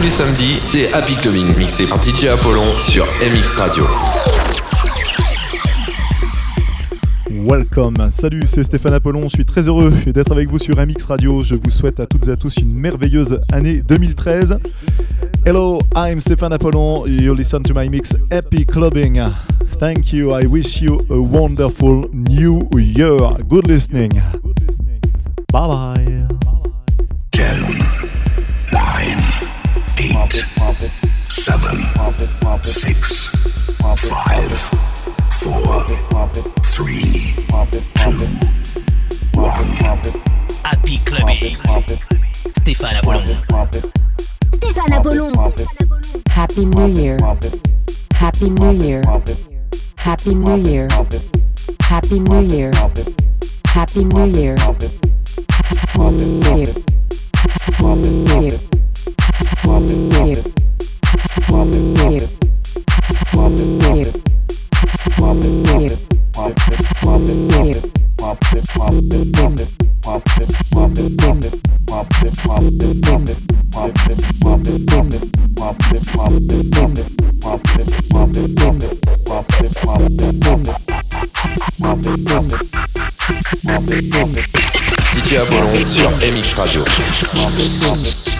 tous les samedis, c'est Happy Clubbing, mixé par DJ Apollon sur MX Radio. Welcome, salut, c'est Stéphane Apollon, je suis très heureux d'être avec vous sur MX Radio, je vous souhaite à toutes et à tous une merveilleuse année 2013. Hello, I'm Stéphane Apollon, you listen to my mix Happy Clubbing. Thank you, I wish you a wonderful new year. Good listening. Bye bye. Calm, eight, seven, six, five, four, three, two, one. Happy Clubbing. Stéphane Stéphane Happy New Year. Happy New Year. Happy New Year. Happy New Year. Happy New Year. Happy New Year. DJ Apollon sur Radio.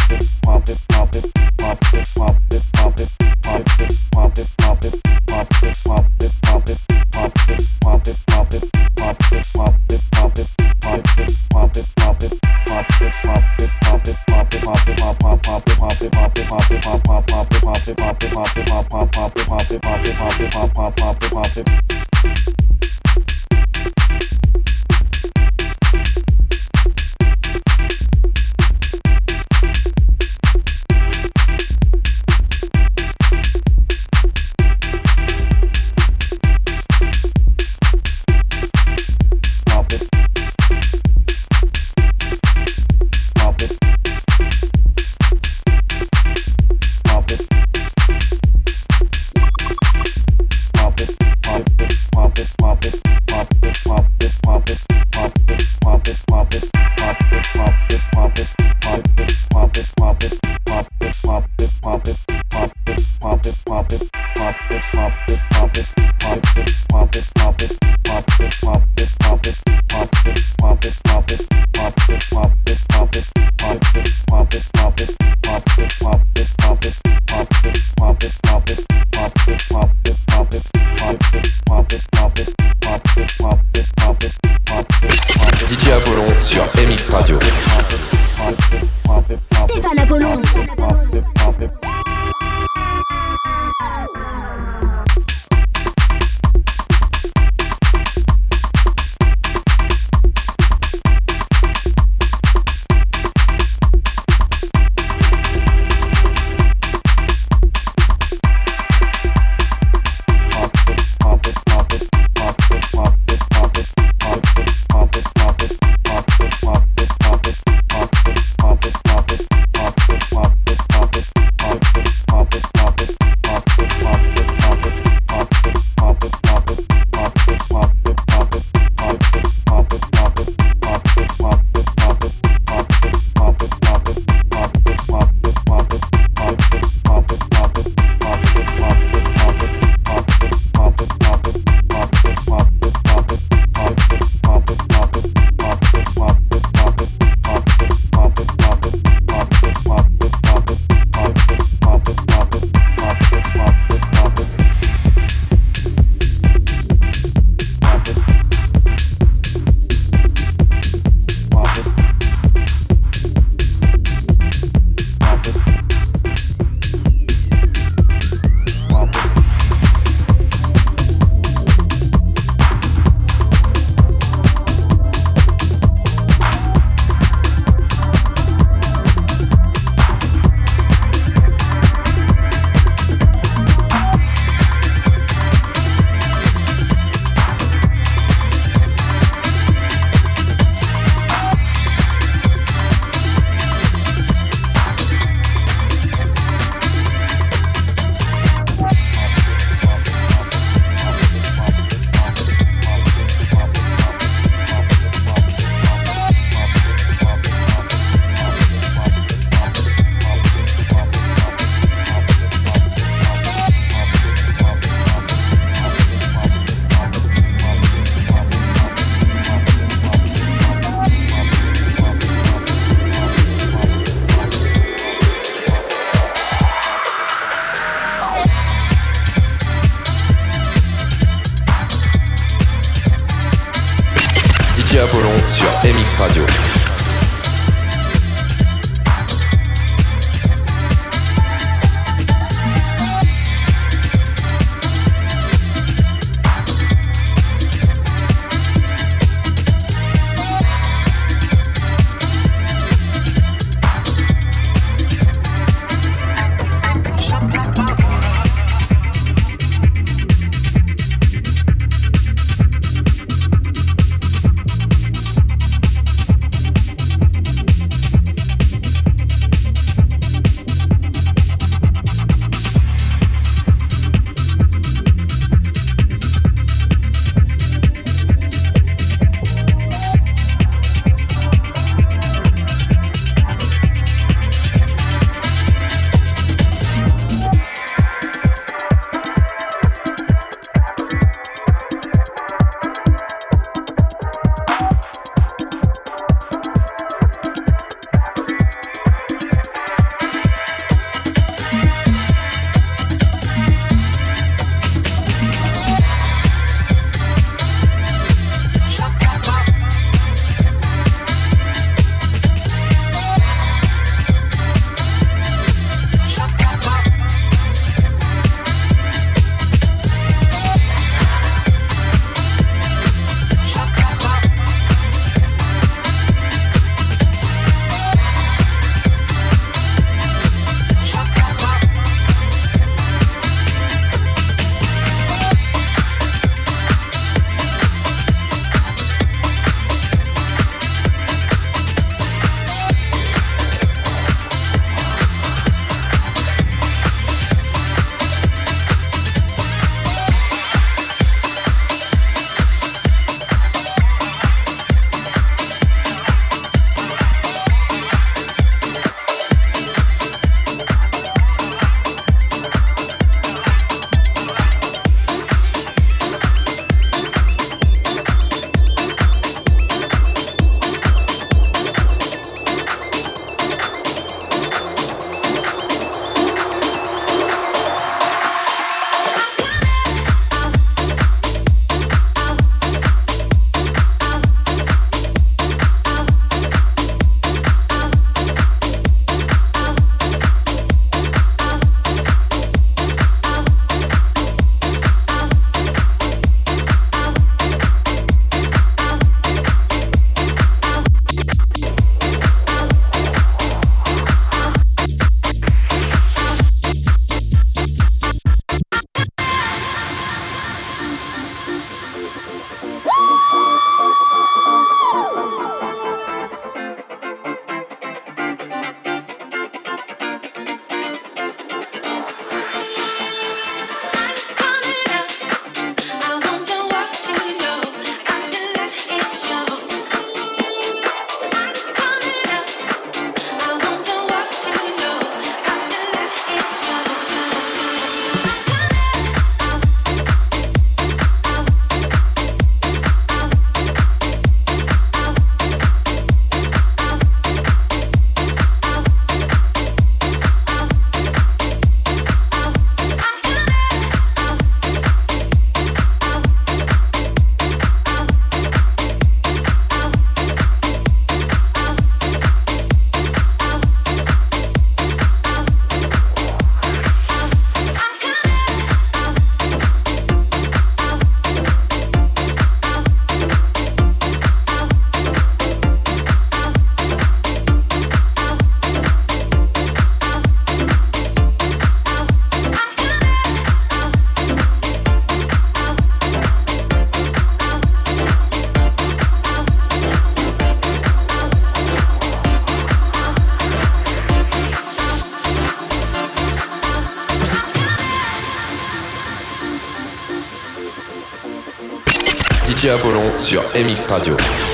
MX Radio.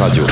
Radio.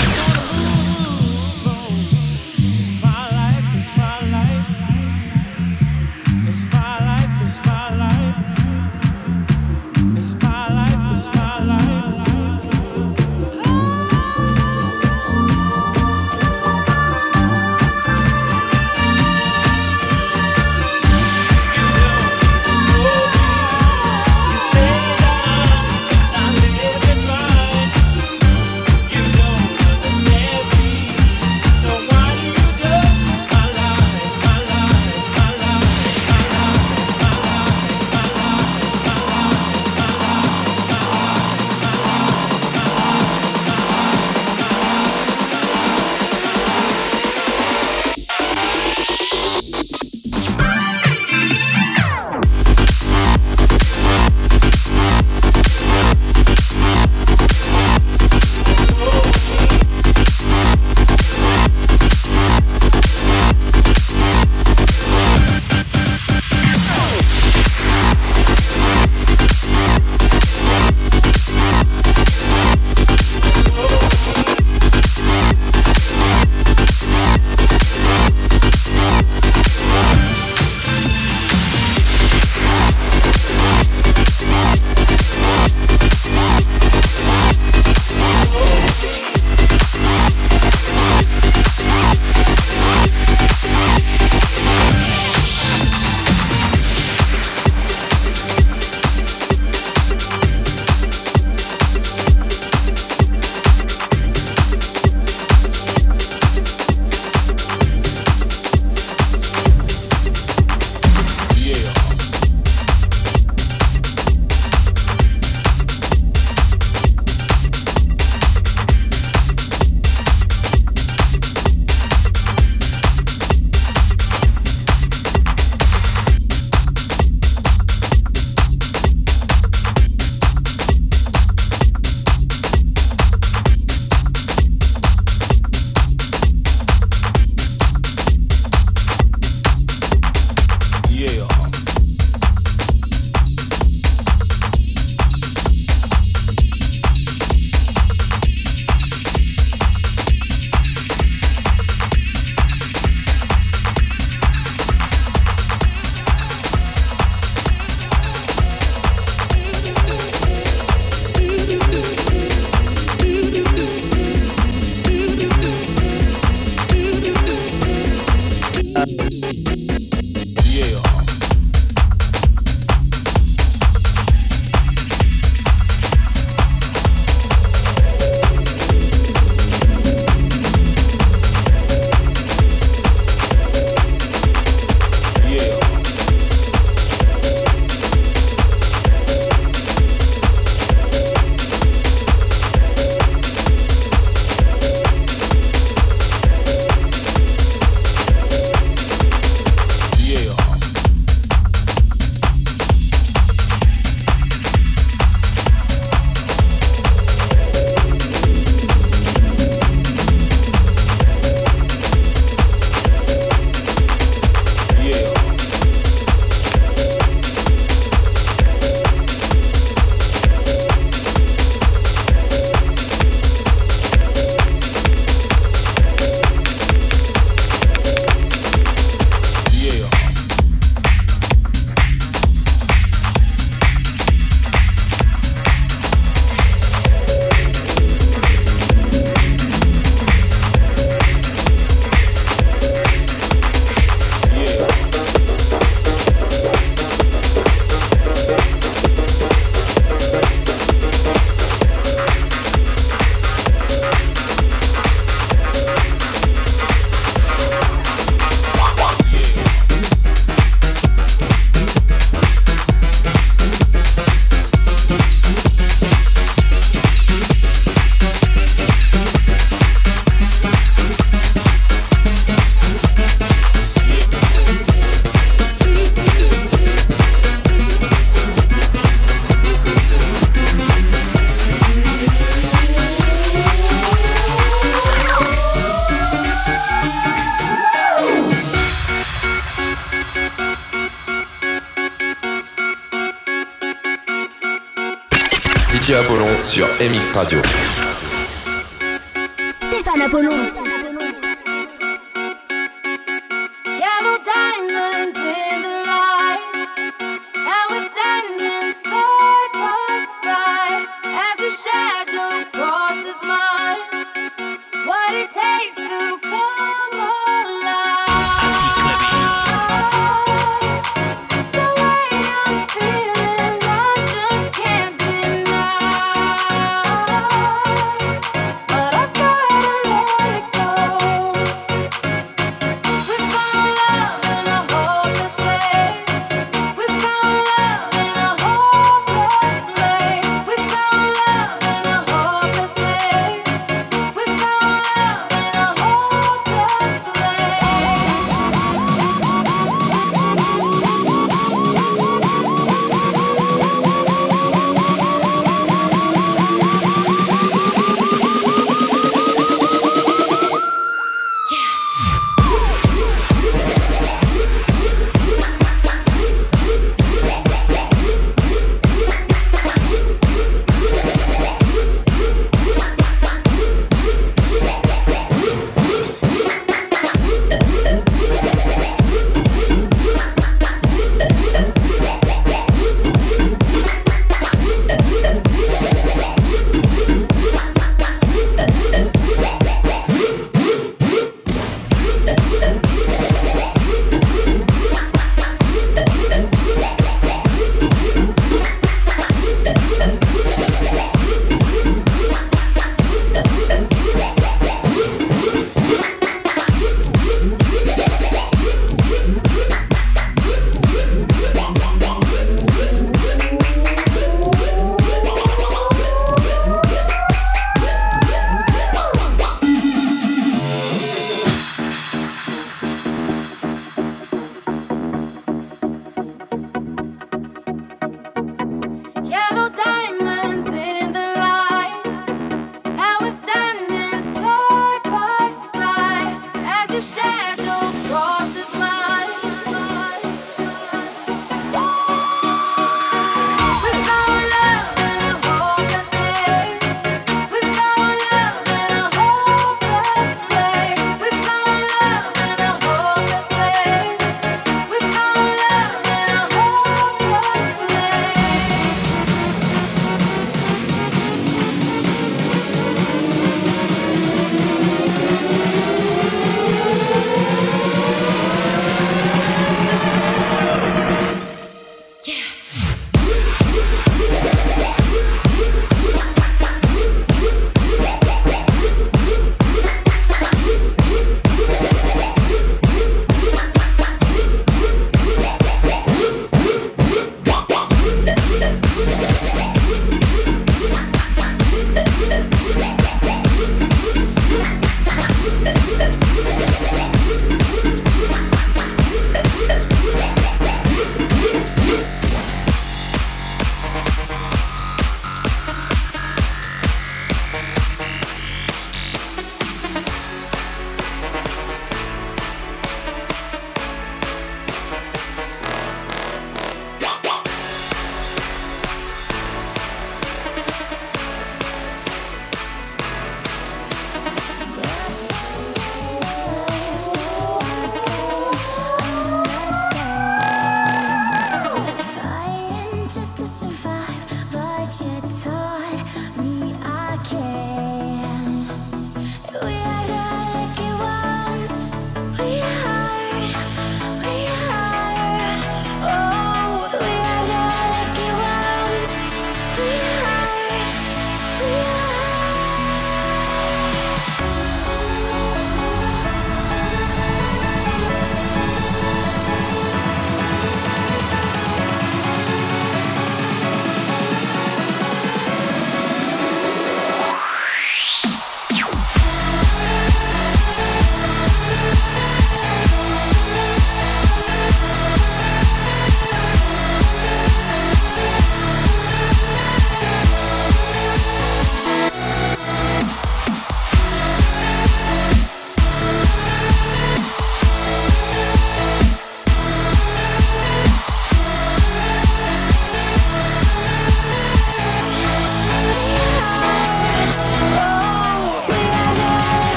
MX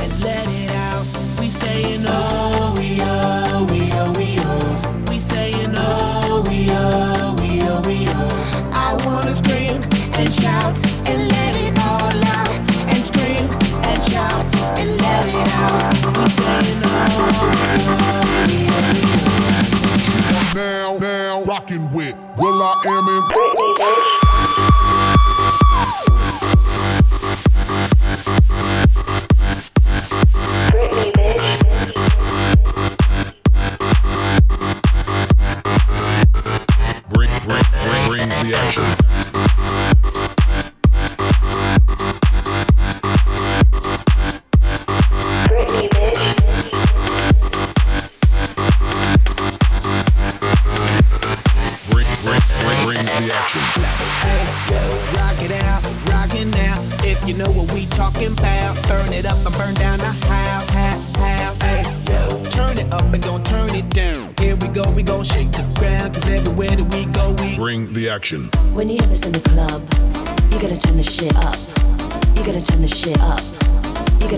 and let it out. We saying oh.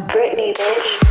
Brittany, bitch.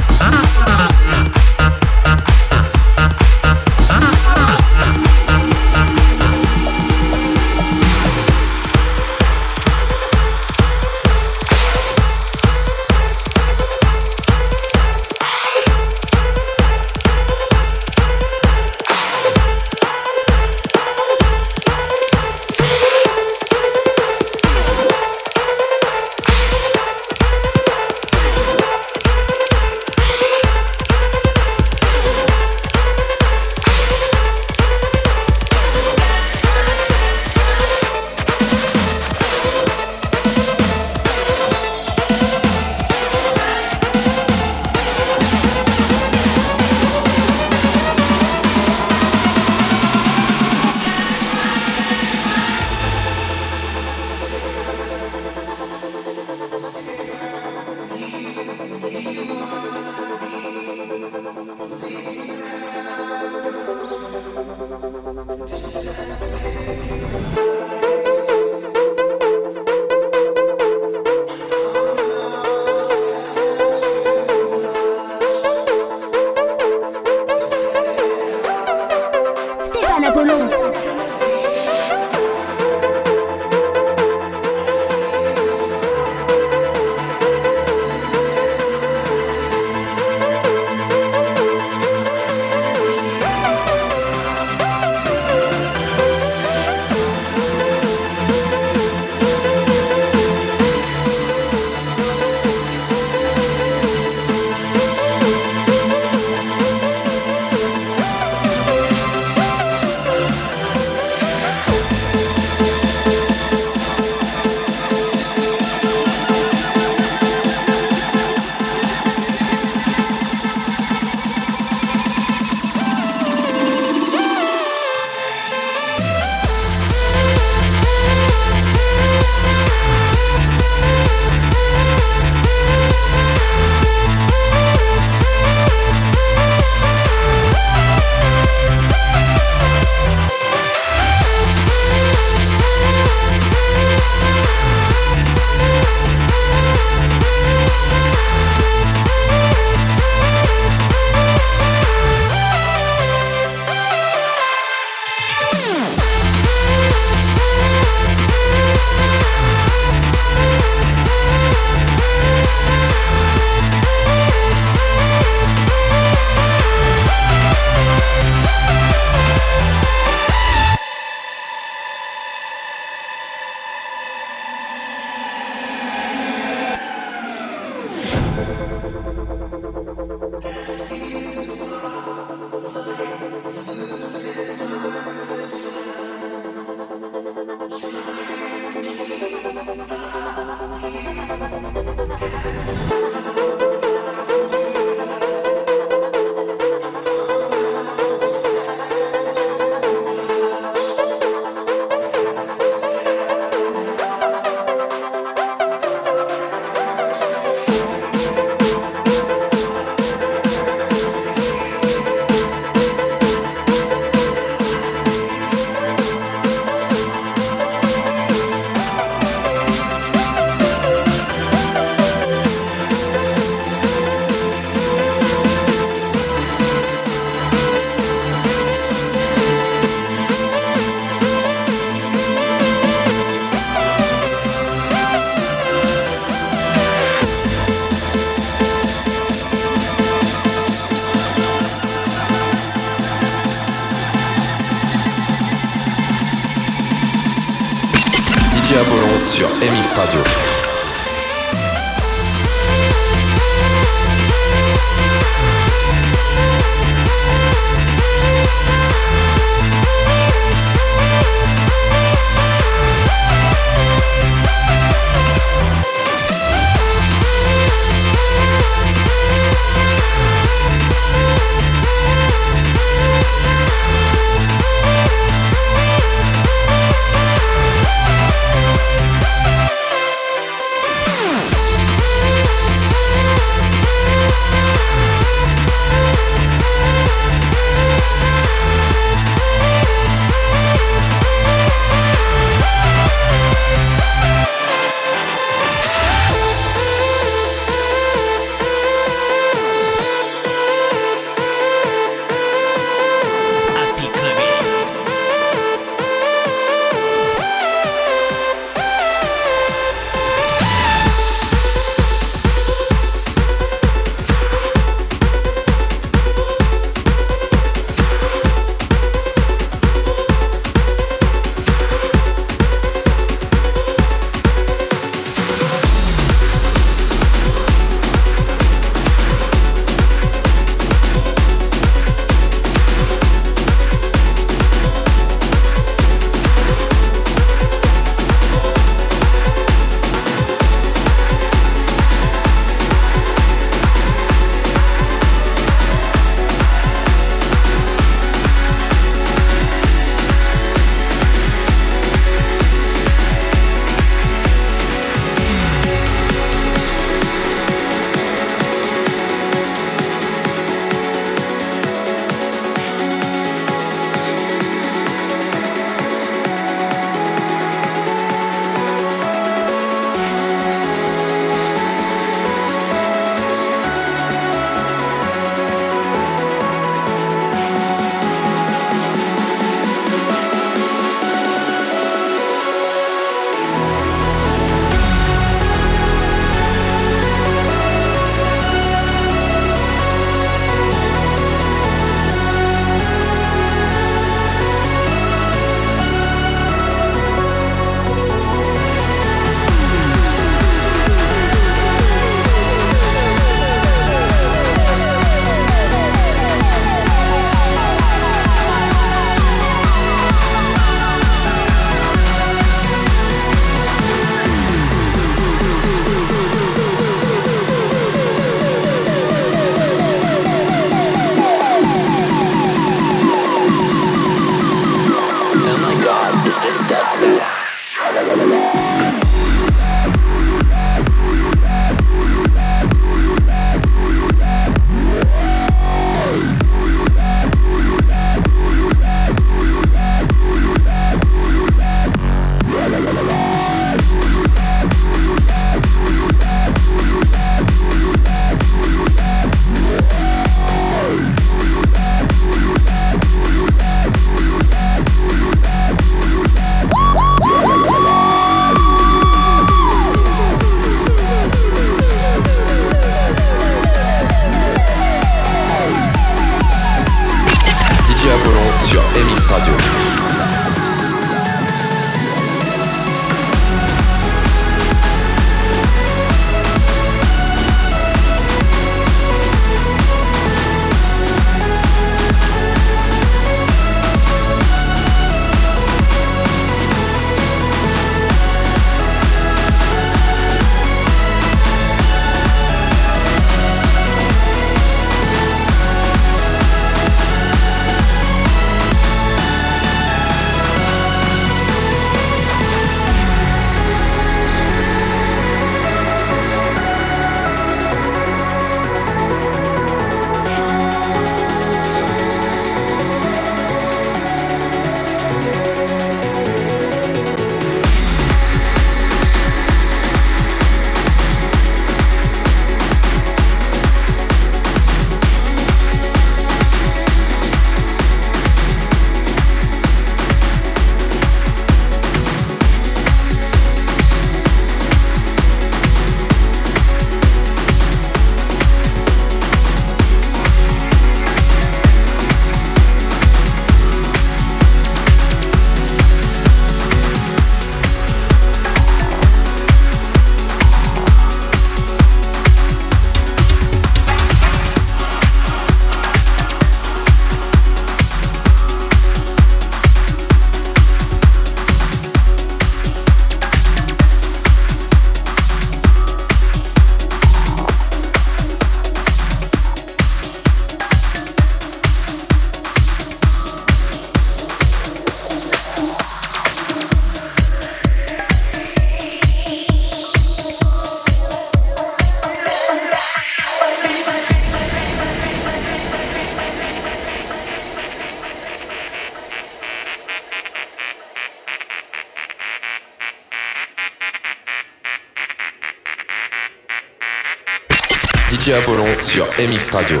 DJ Apollon sur MX Radio.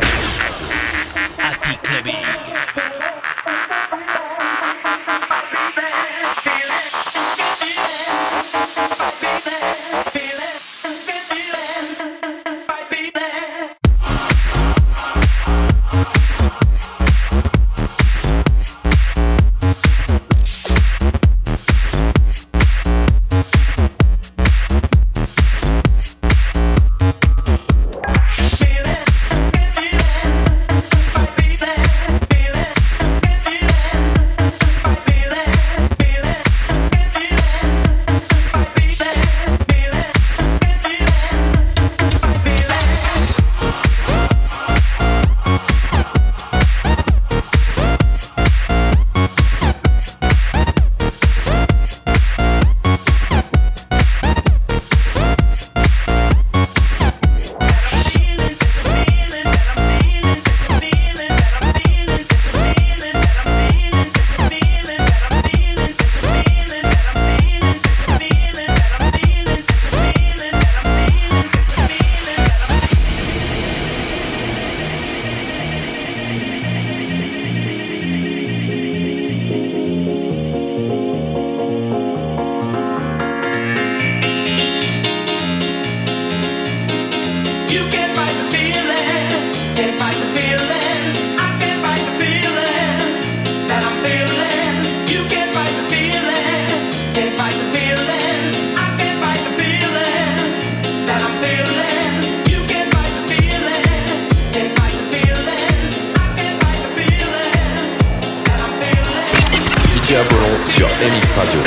DJ sur MX Radio.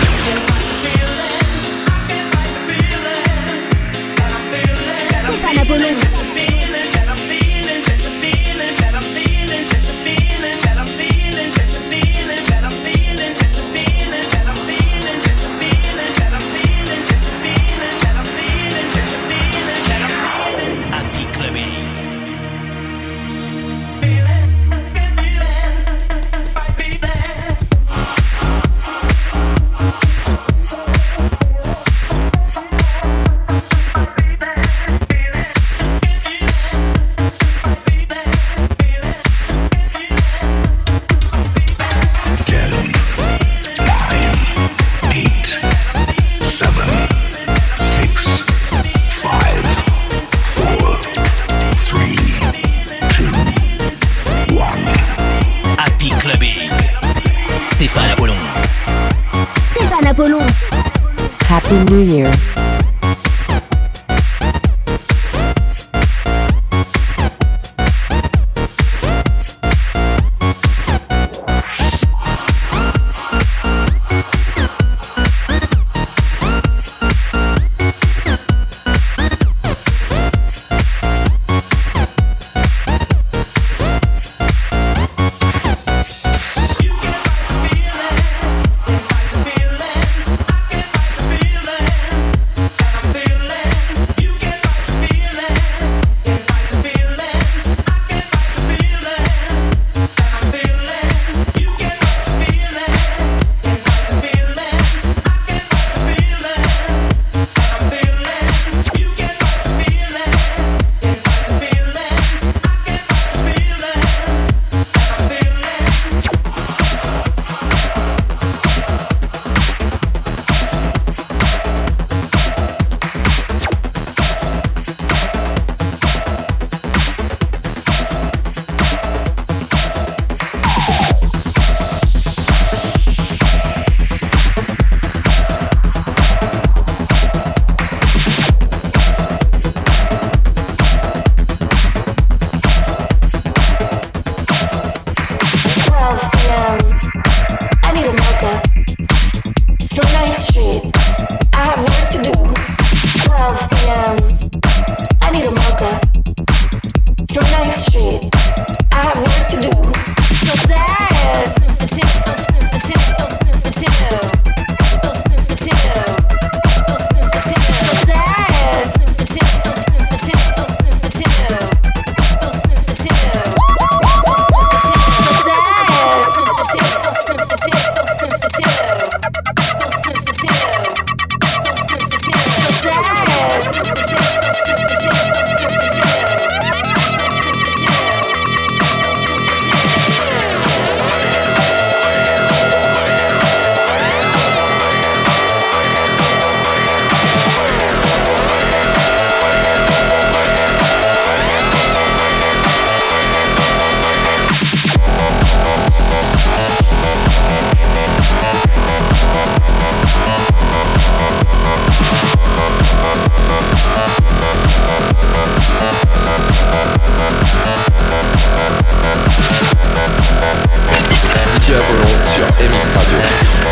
DJ Apollo sur MX Radio.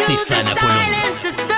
And into